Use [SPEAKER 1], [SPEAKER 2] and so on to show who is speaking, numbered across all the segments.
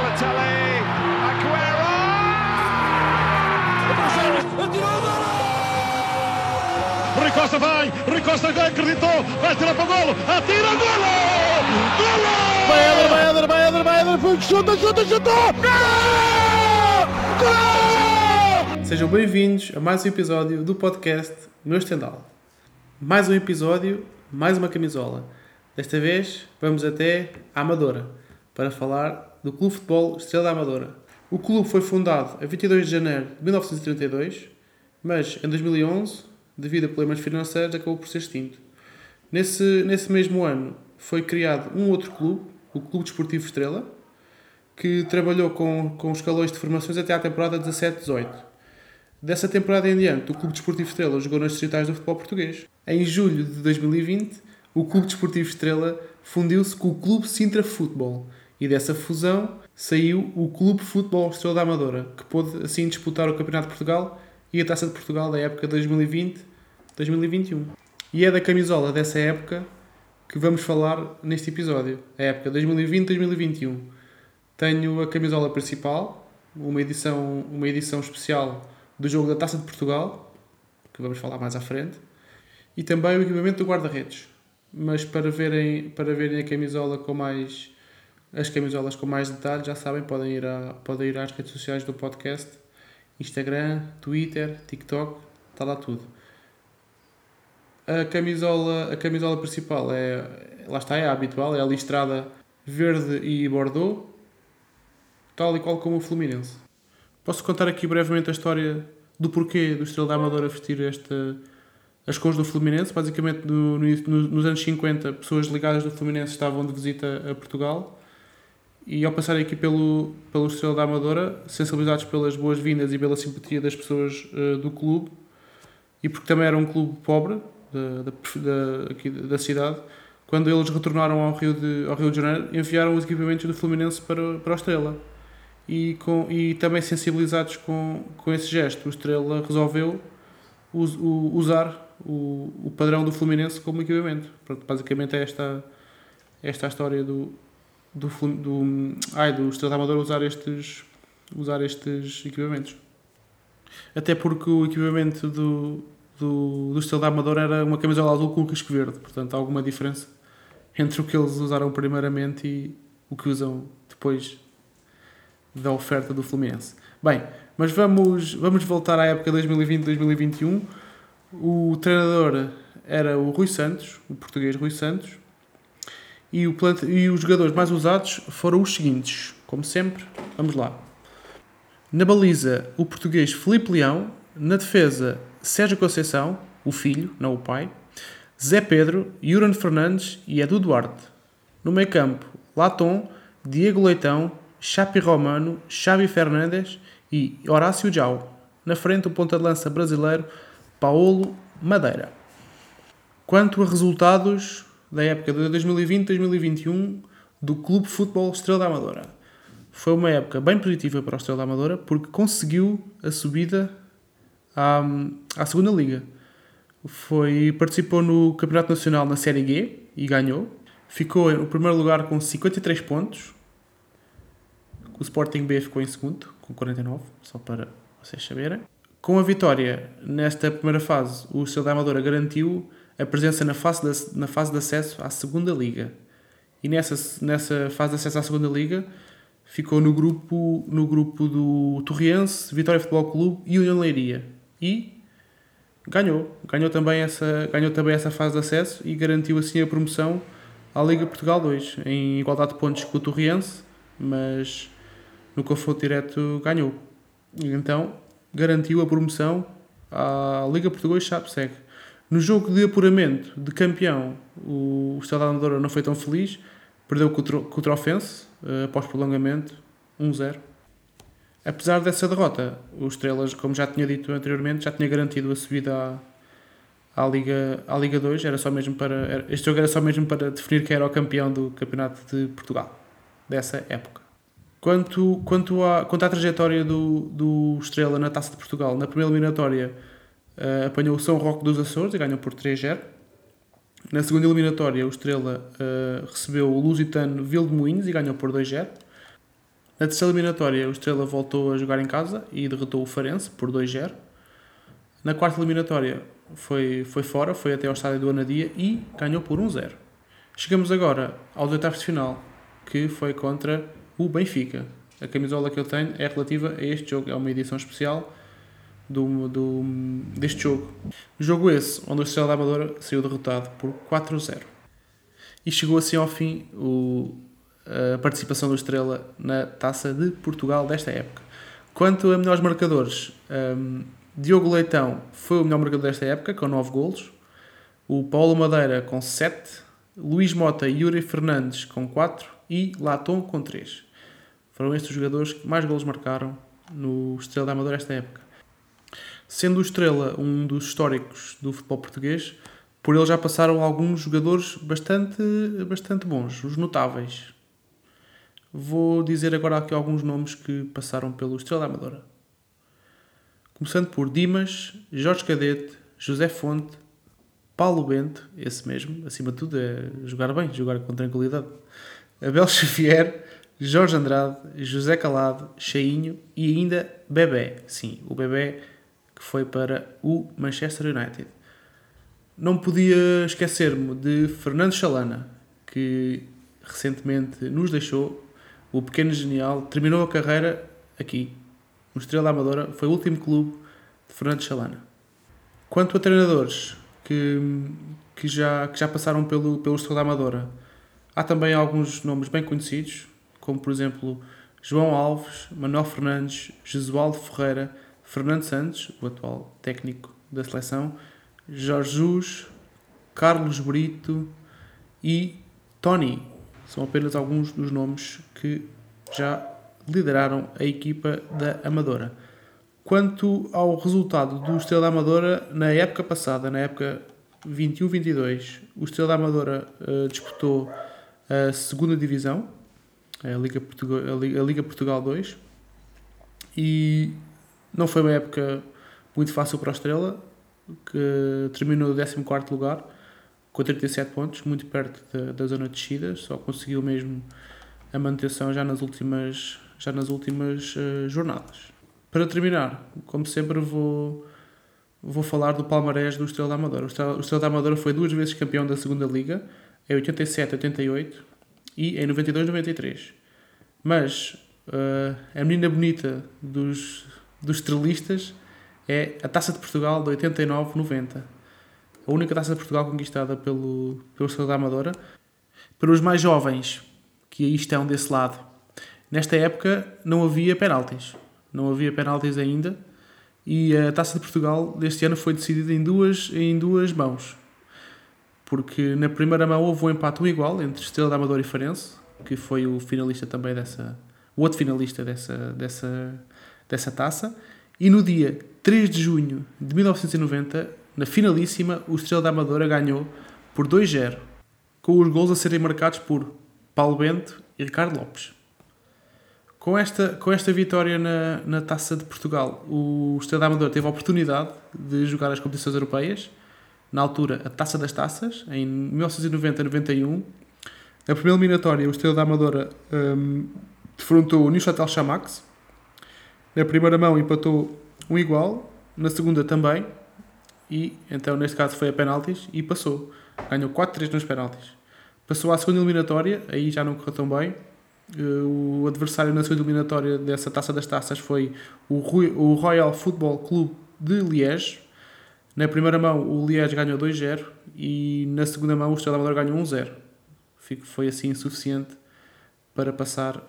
[SPEAKER 1] Balotelli, Aguero!
[SPEAKER 2] Rui Costa vai, Rui Costa já acreditou, vai tirar para o golo, atira, golo! Golo!
[SPEAKER 3] Vai Éder, vai Éder, vai Éder, vai Éder, foi, chuta, chuta, chuta! Gol!
[SPEAKER 4] Sejam bem-vindos a mais um episódio do podcast Meu Estendal. Mais um episódio, mais uma camisola. Desta vez vamos até a Amadora para falar do Clube Futebol Estrela da Amadora. O clube foi fundado a 22 de janeiro de 1932, mas em 2011, devido a problemas financeiros, acabou por ser extinto. Nesse, nesse mesmo ano foi criado um outro clube, o Clube Desportivo Estrela, que trabalhou com, com escalões de formações até à temporada 17-18. Dessa temporada em diante, o Clube Desportivo Estrela jogou nas distritais do futebol português. Em julho de 2020, o Clube Desportivo Estrela fundiu-se com o Clube Sintra Futebol e dessa fusão saiu o Clube Futebol Estrela da Amadora, que pôde assim disputar o Campeonato de Portugal e a Taça de Portugal da época 2020-2021. E é da camisola dessa época que vamos falar neste episódio, a época 2020-2021. Tenho a camisola principal, uma edição, uma edição especial do jogo da Taça de Portugal, que vamos falar mais à frente, e também o equipamento do guarda-redes. Mas para verem, para verem a camisola com mais as camisolas com mais detalhes, já sabem, podem ir, a, podem ir às redes sociais do podcast, Instagram, Twitter, TikTok, está lá tudo. A camisola, a camisola principal é, lá está, é a habitual, é a listrada verde e bordeaux, tal e qual como o Fluminense. Posso contar aqui brevemente a história do porquê do Estrela da Amadora vestir esta, as cores do Fluminense. Basicamente, no, no, nos anos 50, pessoas ligadas do Fluminense estavam de visita a Portugal e ao passarem aqui pelo, pelo Estrela da Amadora, sensibilizados pelas boas-vindas e pela simpatia das pessoas uh, do clube, e porque também era um clube pobre da, da, da, aqui, da cidade, quando eles retornaram ao Rio de, ao Rio de Janeiro, enviaram os equipamentos do Fluminense para, para a Estrela. E, com, e também sensibilizados com, com esse gesto, o Estrela resolveu us, o, usar o, o padrão do Fluminense como equipamento. Pronto, basicamente é esta, esta a história do, do, do, ai, do Estrela Amador usar estes, usar estes equipamentos. Até porque o equipamento do, do, do Estrela Amador era uma camisola azul com o risco verde, portanto há alguma diferença entre o que eles usaram primeiramente e o que usam depois da oferta do Fluminense. Bem, mas vamos, vamos voltar à época 2020-2021. O treinador era o Rui Santos, o português Rui Santos, e, o plant... e os jogadores mais usados foram os seguintes, como sempre, vamos lá. Na baliza, o português Felipe Leão. Na defesa, Sérgio Conceição, o filho, não o pai. Zé Pedro, Yuran Fernandes e Edu Duarte. No meio campo, Latom, Diego Leitão, Chapi Romano, Xavi Fernandes e Horácio Jau. Na frente, o ponta de lança brasileiro Paulo Madeira. Quanto a resultados, da época de 2020-2021 do Clube Futebol Estrela da Amadora. Foi uma época bem positiva para o Estrela da Amadora porque conseguiu a subida à, à segunda Liga. Foi, participou no Campeonato Nacional na Série G e ganhou. Ficou no primeiro lugar com 53 pontos. O Sporting B ficou em segundo, com 49, só para vocês saberem. Com a vitória nesta primeira fase, o Estrela da Amadora garantiu a presença na fase de, na fase de acesso à segunda liga. E nessa, nessa fase de acesso à segunda liga ficou no grupo, no grupo do Torriense, Vitória Futebol Clube e União Leiria. E ganhou. Ganhou também, essa, ganhou também essa fase de acesso e garantiu assim a promoção à Liga Portugal 2, em igualdade de pontos com o Torriense, mas no confronto direto ganhou. Então garantiu a promoção à Liga Portugal 2 Chape no jogo de apuramento de campeão, o Estado da Amadora não foi tão feliz, perdeu com o Trofense, uh, após prolongamento, 1-0. Apesar dessa derrota, o Estrelas, como já tinha dito anteriormente, já tinha garantido a subida à, à, Liga, à Liga 2. Era só mesmo para, era, este jogo era só mesmo para definir quem era o campeão do Campeonato de Portugal, dessa época. Quanto, quanto, à, quanto à trajetória do, do Estrela na Taça de Portugal, na primeira eliminatória uh, apanhou o São Roque dos Açores e ganhou por 3-0. Na segunda eliminatória, o Estrela uh, recebeu o Lusitano Vildemoinhos e ganhou por 2-0. Na terceira eliminatória, o Estrela voltou a jogar em casa e derrotou o Farense por 2-0. Na quarta eliminatória, foi, foi fora, foi até ao estádio do Anadia e ganhou por 1-0. Chegamos agora aos oitavos de final, que foi contra o Benfica. A camisola que eu tenho é relativa a este jogo, é uma edição especial do, do, deste jogo. Jogo esse, onde o Estrela da Amadora saiu derrotado por 4-0. E chegou assim ao fim o, a participação do Estrela na Taça de Portugal desta época. Quanto a melhores marcadores, um, Diogo Leitão foi o melhor marcador desta época, com 9 golos. O Paulo Madeira com 7. Luís Mota e Yuri Fernandes com 4. E Latom com 3. Foram estes os jogadores que mais golos marcaram no Estrela da Amadora esta época. Sendo o Estrela um dos históricos do futebol português, por ele já passaram alguns jogadores bastante, bastante bons, os notáveis. Vou dizer agora aqui alguns nomes que passaram pelo Estrela Amadora. Começando por Dimas, Jorge Cadete, José Fonte, Paulo Bento, esse mesmo, acima de tudo é jogar bem, jogar com tranquilidade. Abel Xavier, Jorge Andrade, José Calado, Cheinho e ainda Bebé. Sim, o Bebé que foi para o Manchester United. Não podia esquecer-me de Fernando Chalana, que recentemente nos deixou. O pequeno genial terminou a carreira aqui, no Estrela Amadora. Foi o último clube de Fernando Chalana. Quanto a treinadores que, que, já, que já passaram pelo, pelo Estrela Amadora, há também alguns nomes bem conhecidos, como por exemplo João Alves, Manuel Fernandes, Jesualdo Ferreira, Fernando Santos, o atual técnico da seleção, Jorge Jus, Carlos Brito e Tony. São apenas alguns dos nomes que já lideraram a equipa da Amadora. Quanto ao resultado do Estrela Amadora na época passada, na época 21-22, o Estrela Amadora uh, disputou a segunda divisão, a Liga, Portugal, a Liga Portugal 2, e não foi uma época muito fácil para a Estrela, que terminou no 14 lugar, com 37 pontos, muito perto da, da zona de descida, só conseguiu mesmo a manutenção já nas últimas, já nas últimas uh, jornadas. Para terminar, como sempre, vou, vou falar do palmarés do Estrela da Amadora. O Estrela, o Estrela da Amadora foi duas vezes campeão da segunda Liga, em 87, 88 e em 92, 93. Mas uh, a menina bonita dos, dos estrelistas é a Taça de Portugal de 89-90. A única Taça de Portugal conquistada pelo, pelo Estrela Amadora. Para os mais jovens que aí estão desse lado, nesta época não havia penaltis. Não havia penaltis ainda e a Taça de Portugal deste ano foi decidida em duas, em duas mãos. Porque na primeira mão houve um empate um igual entre Estrela da Amadora e Farense, que foi o finalista também dessa, o outro finalista dessa, dessa, dessa taça. E no dia 3 de junho de 1990, na finalíssima, o Estrela da Amadora ganhou por 2-0, com os gols a serem marcados por Paulo Bento e Ricardo Lopes. Com esta, com esta vitória na, na Taça de Portugal, o Estrela da Amadora teve a oportunidade de jogar as competições europeias, na altura a Taça das Taças, em 1990-91. Na primeira eliminatória, o Estrela da Amadora um, defrontou o Neuchâtel Chamax. Na primeira mão empatou um igual, na segunda também, e então neste caso foi a penaltis e passou. Ganhou 4-3 nos penaltis. Passou à segunda eliminatória, aí já não correu tão bem. O adversário na segunda eliminatória dessa taça das taças foi o Royal Football Club de Liège. Na primeira mão o Liège ganhou 2-0 e na segunda mão o Estrela Amadora ganhou 1-0. Foi assim suficiente para passar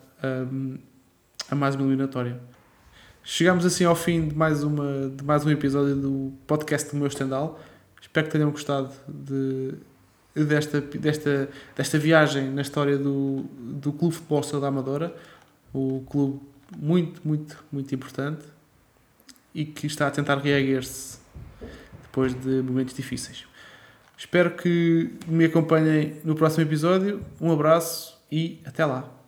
[SPEAKER 4] um, a mais uma eliminatória. Chegamos assim ao fim de mais, uma, de mais um episódio do podcast do meu Estendal. Espero que tenham gostado de, desta, desta, desta viagem na história do, do Clube Futebol da Amadora. O clube muito, muito, muito importante e que está a tentar reerguer-se depois de momentos difíceis. Espero que me acompanhem no próximo episódio. Um abraço e até lá!